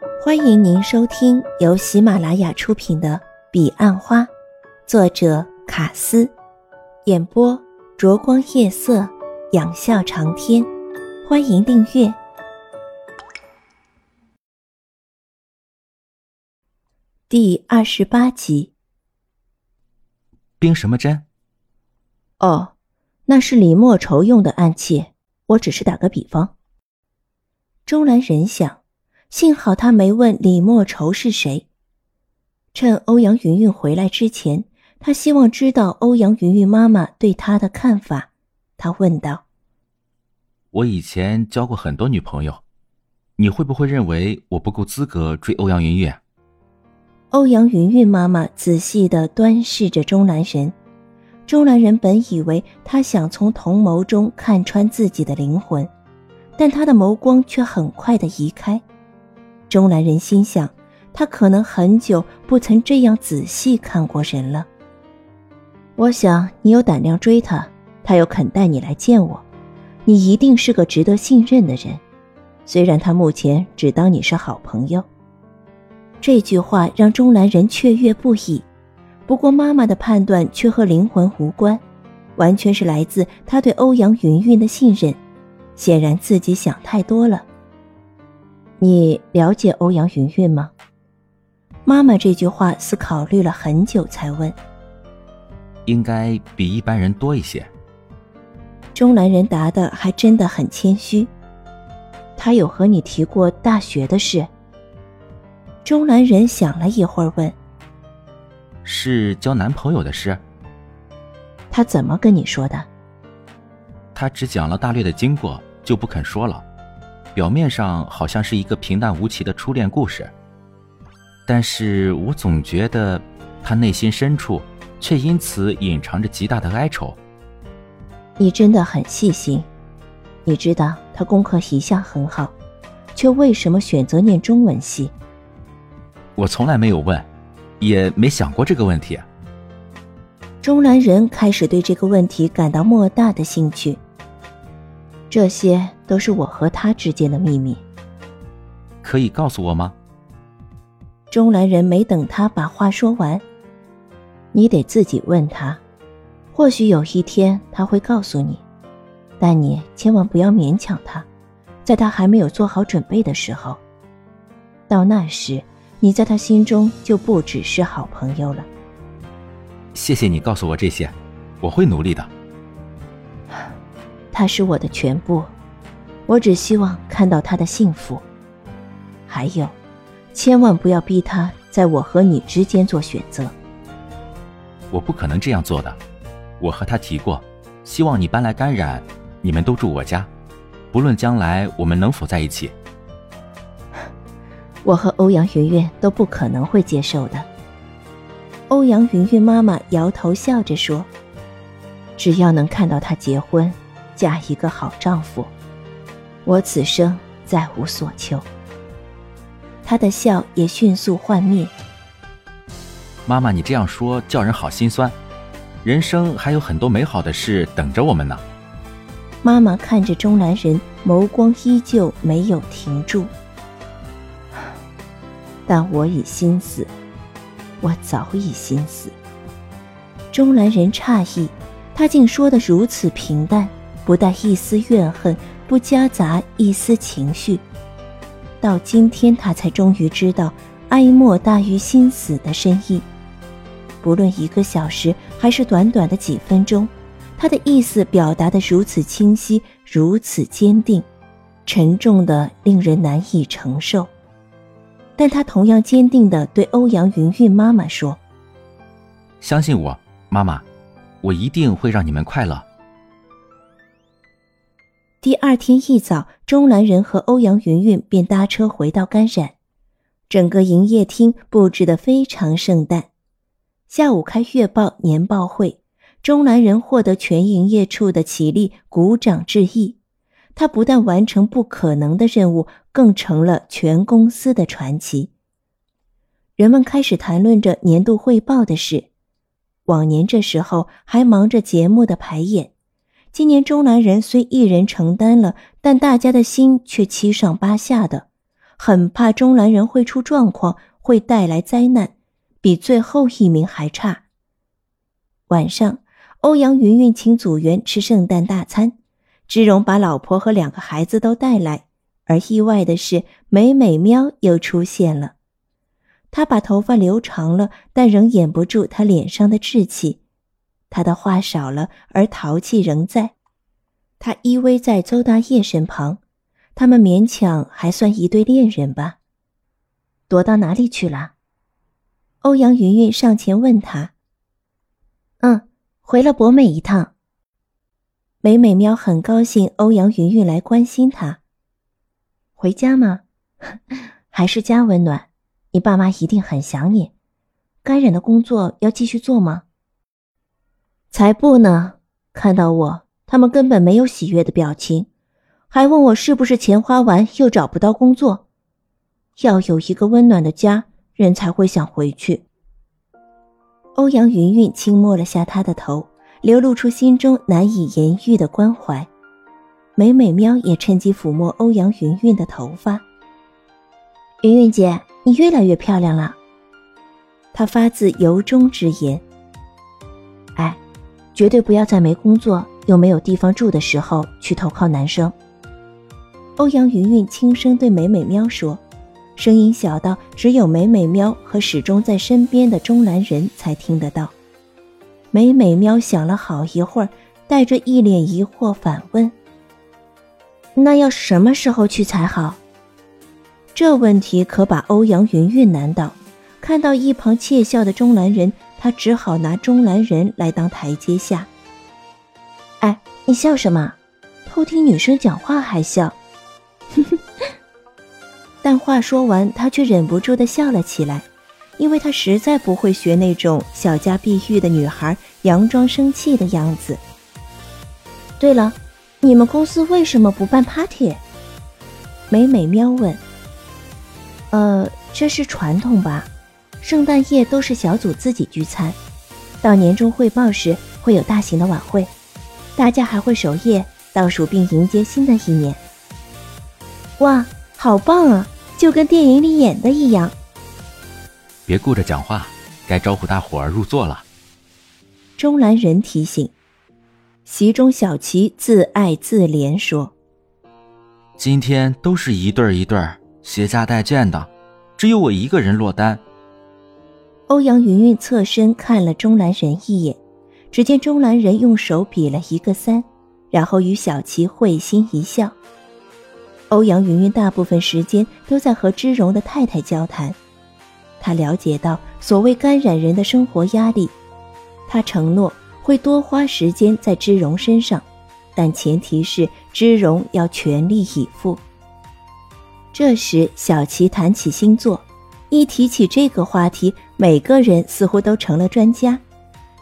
欢迎您收听由喜马拉雅出品的《彼岸花》，作者卡斯，演播灼光夜色，仰笑长天。欢迎订阅第二十八集。冰什么针？哦，那是李莫愁用的暗器，我只是打个比方。钟兰人想，幸好他没问李莫愁是谁。趁欧阳云云回来之前，他希望知道欧阳云云妈妈对他的看法。他问道：“我以前交过很多女朋友，你会不会认为我不够资格追欧阳云云？”欧阳云云妈妈仔细的端视着钟兰人。钟兰人本以为他想从同眸中看穿自己的灵魂。但他的眸光却很快的移开，钟兰人心想，他可能很久不曾这样仔细看过人了。我想你有胆量追他，他又肯带你来见我，你一定是个值得信任的人。虽然他目前只当你是好朋友，这句话让钟兰人雀跃不已。不过妈妈的判断却和灵魂无关，完全是来自他对欧阳云云的信任。显然自己想太多了。你了解欧阳云云吗？妈妈这句话似考虑了很久才问。应该比一般人多一些。钟兰人答的还真的很谦虚。他有和你提过大学的事？钟兰人想了一会儿问。是交男朋友的事？他怎么跟你说的？他只讲了大略的经过。就不肯说了，表面上好像是一个平淡无奇的初恋故事，但是我总觉得他内心深处却因此隐藏着极大的哀愁。你真的很细心，你知道他功课一向很好，却为什么选择念中文系？我从来没有问，也没想过这个问题。钟南人开始对这个问题感到莫大的兴趣。这些都是我和他之间的秘密，可以告诉我吗？中兰人没等他把话说完，你得自己问他，或许有一天他会告诉你，但你千万不要勉强他，在他还没有做好准备的时候，到那时你在他心中就不只是好朋友了。谢谢你告诉我这些，我会努力的。他是我的全部，我只希望看到他的幸福。还有，千万不要逼他在我和你之间做选择。我不可能这样做的。我和他提过，希望你搬来甘染，你们都住我家，不论将来我们能否在一起。我和欧阳云云都不可能会接受的。欧阳云云妈妈摇头笑着说：“只要能看到他结婚。”嫁一个好丈夫，我此生再无所求。他的笑也迅速幻灭。妈妈，你这样说叫人好心酸。人生还有很多美好的事等着我们呢。妈妈看着钟兰人，眸光依旧没有停住。但我已心死，我早已心死。钟兰人诧异，他竟说的如此平淡。不带一丝怨恨，不夹杂一丝情绪。到今天，他才终于知道哀莫大于心死的深意。不论一个小时还是短短的几分钟，他的意思表达的如此清晰，如此坚定，沉重的令人难以承受。但他同样坚定的对欧阳云云妈妈说：“相信我，妈妈，我一定会让你们快乐。”第二天一早，钟兰人和欧阳云云便搭车回到甘染，整个营业厅布置得非常盛大。下午开月报年报会，钟兰人获得全营业处的起立鼓掌致意。他不但完成不可能的任务，更成了全公司的传奇。人们开始谈论着年度汇报的事，往年这时候还忙着节目的排演。今年中兰人虽一人承担了，但大家的心却七上八下的，很怕中兰人会出状况，会带来灾难，比最后一名还差。晚上，欧阳云云请组员吃圣诞大餐，芝荣把老婆和两个孩子都带来，而意外的是，美美喵又出现了。她把头发留长了，但仍掩不住她脸上的稚气。他的话少了，而淘气仍在。他依偎在邹大业身旁。他们勉强还算一对恋人吧。躲到哪里去了？欧阳云云上前问他。嗯，回了博美一趟。美美喵很高兴欧阳云云来关心他。回家吗？还是家温暖？你爸妈一定很想你。该忍的工作要继续做吗？才不呢！看到我，他们根本没有喜悦的表情。还问我是不是钱花完又找不到工作？要有一个温暖的家，人才会想回去。欧阳云云轻摸了下他的头，流露出心中难以言喻的关怀。美美喵也趁机抚摸欧阳云云的头发。云云姐，你越来越漂亮了。他发自由衷之言。绝对不要在没工作又没有地方住的时候去投靠男生。欧阳云云轻声对美美喵说，声音小到只有美美喵和始终在身边的钟兰人才听得到。美美喵想了好一会儿，带着一脸疑惑反问：“那要什么时候去才好？”这问题可把欧阳云云难倒。看到一旁窃笑的钟兰人，他只好拿钟兰人来当台阶下。哎，你笑什么？偷听女生讲话还笑？但话说完，他却忍不住的笑了起来，因为他实在不会学那种小家碧玉的女孩佯装生气的样子。对了，你们公司为什么不办 party？美美喵问。呃，这是传统吧？圣诞夜都是小组自己聚餐，到年终汇报时会有大型的晚会，大家还会守夜倒数并迎接新的一年。哇，好棒啊！就跟电影里演的一样。别顾着讲话，该招呼大伙儿入座了。钟兰人提醒。席中小琪自爱自怜说：“今天都是一对儿一对儿携家带眷的，只有我一个人落单。”欧阳云云侧身看了钟兰人一眼，只见钟兰人用手比了一个三，然后与小琪会心一笑。欧阳云云大部分时间都在和芝荣的太太交谈，她了解到所谓感染人的生活压力，她承诺会多花时间在芝荣身上，但前提是芝荣要全力以赴。这时，小琪谈起星座，一提起这个话题，每个人似乎都成了专家，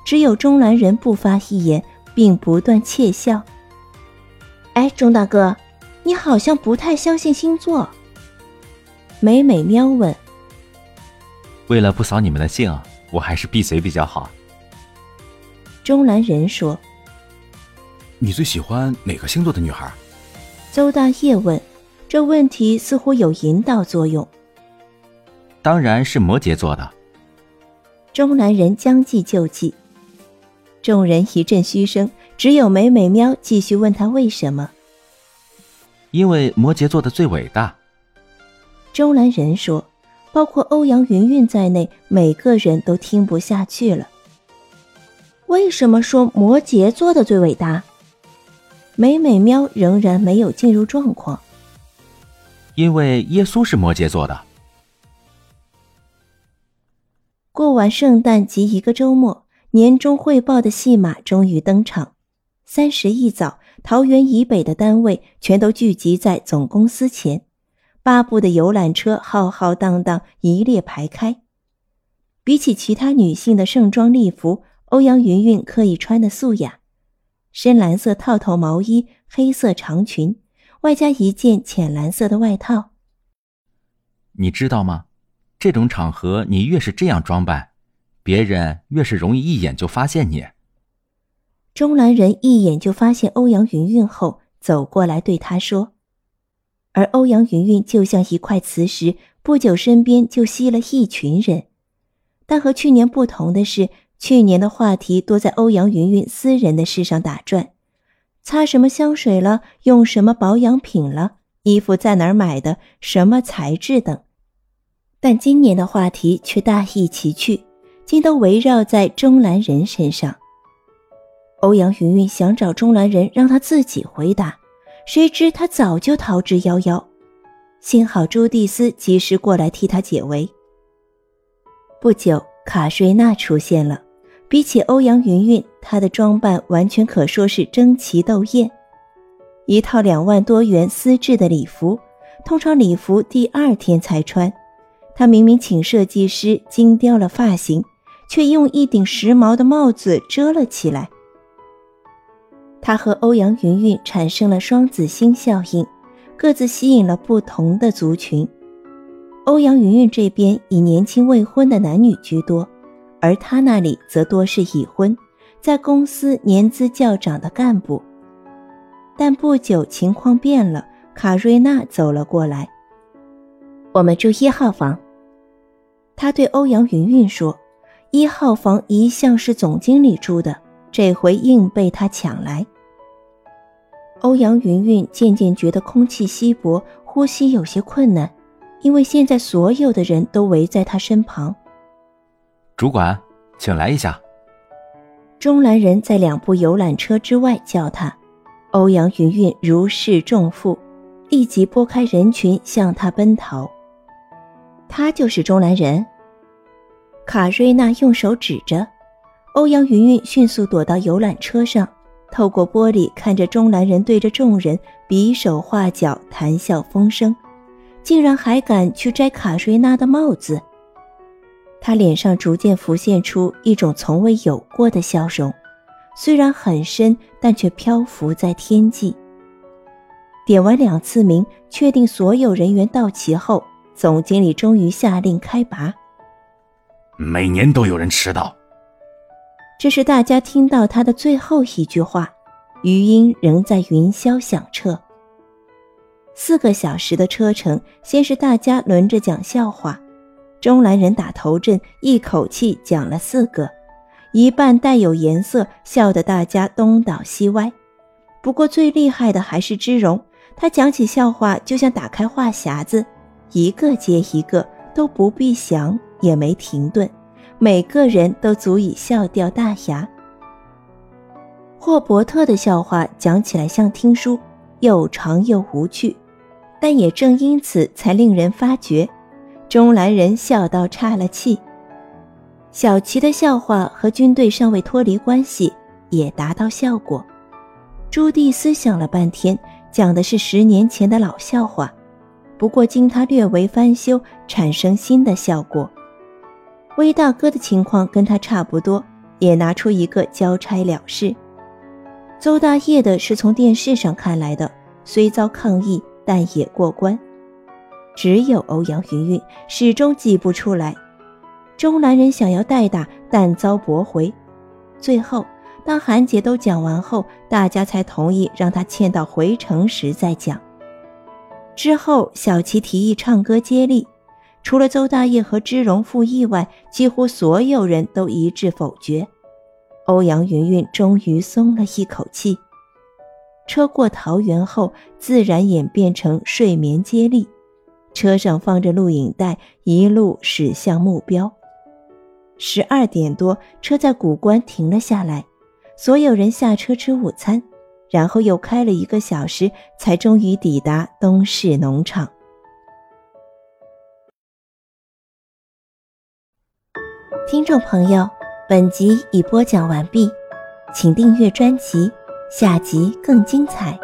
只有钟兰人不发一言，并不断窃笑。哎，钟大哥。你好像不太相信星座。美美喵问：“为了不扫你们的兴，我还是闭嘴比较好。”钟兰人说：“你最喜欢哪个星座的女孩？”邹大业问，这问题似乎有引导作用。当然是摩羯座的。钟南人将计就计，众人一阵嘘声，只有美美喵继续问他为什么。因为摩羯座的最伟大，中南人说，包括欧阳云云在内，每个人都听不下去了。为什么说摩羯座的最伟大？美美喵仍然没有进入状况。因为耶稣是摩羯座的。过完圣诞及一个周末，年终汇报的戏码终于登场。三十一早。桃园以北的单位全都聚集在总公司前，八部的游览车浩浩荡荡一列排开。比起其他女性的盛装丽服，欧阳云云刻意穿的素雅，深蓝色套头毛衣，黑色长裙，外加一件浅蓝色的外套。你知道吗？这种场合，你越是这样装扮，别人越是容易一眼就发现你。钟兰人一眼就发现欧阳云云后，走过来对他说：“而欧阳云云就像一块磁石，不久身边就吸了一群人。但和去年不同的是，去年的话题多在欧阳云云私人的事上打转，擦什么香水了，用什么保养品了，衣服在哪儿买的，什么材质等。但今年的话题却大异其趣，竟都围绕在钟兰人身上。欧阳云云想找钟兰人，让他自己回答。谁知他早就逃之夭夭，幸好朱蒂斯及时过来替他解围。不久，卡瑞娜出现了。比起欧阳云云，她的装扮完全可说是争奇斗艳。一套两万多元丝质的礼服，通常礼服第二天才穿。他明明请设计师精雕了发型，却用一顶时髦的帽子遮了起来。他和欧阳云云产生了双子星效应，各自吸引了不同的族群。欧阳云云这边以年轻未婚的男女居多，而他那里则多是已婚，在公司年资较长的干部。但不久情况变了，卡瑞娜走了过来。我们住一号房。他对欧阳云云说：“一号房一向是总经理住的，这回硬被他抢来。”欧阳云云渐渐觉得空气稀薄，呼吸有些困难，因为现在所有的人都围在他身旁。主管，请来一下。中兰人在两部游览车之外叫他，欧阳云云如释重负，立即拨开人群向他奔逃。他就是钟兰人。卡瑞娜用手指着，欧阳云云迅速躲到游览车上。透过玻璃看着钟兰人对着众人比手画脚、谈笑风生，竟然还敢去摘卡瑞娜的帽子。他脸上逐渐浮现出一种从未有过的笑容，虽然很深，但却漂浮在天际。点完两次名，确定所有人员到齐后，总经理终于下令开拔。每年都有人迟到。这是大家听到他的最后一句话，余音仍在云霄响彻。四个小时的车程，先是大家轮着讲笑话，中兰人打头阵，一口气讲了四个，一半带有颜色，笑得大家东倒西歪。不过最厉害的还是芝荣，他讲起笑话就像打开话匣子，一个接一个，都不必想，也没停顿。每个人都足以笑掉大牙。霍伯特的笑话讲起来像听书，又长又无趣，但也正因此才令人发觉。中兰人笑到岔了气。小琪的笑话和军队尚未脱离关系，也达到效果。朱蒂斯想了半天，讲的是十年前的老笑话，不过经他略为翻修，产生新的效果。威大哥的情况跟他差不多，也拿出一个交差了事。邹大业的是从电视上看来的，虽遭抗议，但也过关。只有欧阳云云始终挤不出来。钟兰人想要代打，但遭驳回。最后，当韩姐都讲完后，大家才同意让他欠到回城时再讲。之后，小琪提议唱歌接力。除了邹大业和芝荣附议外，几乎所有人都一致否决。欧阳云云终于松了一口气。车过桃园后，自然演变成睡眠接力。车上放着录影带，一路驶向目标。十二点多，车在古关停了下来，所有人下车吃午餐，然后又开了一个小时，才终于抵达东市农场。听众朋友，本集已播讲完毕，请订阅专辑，下集更精彩。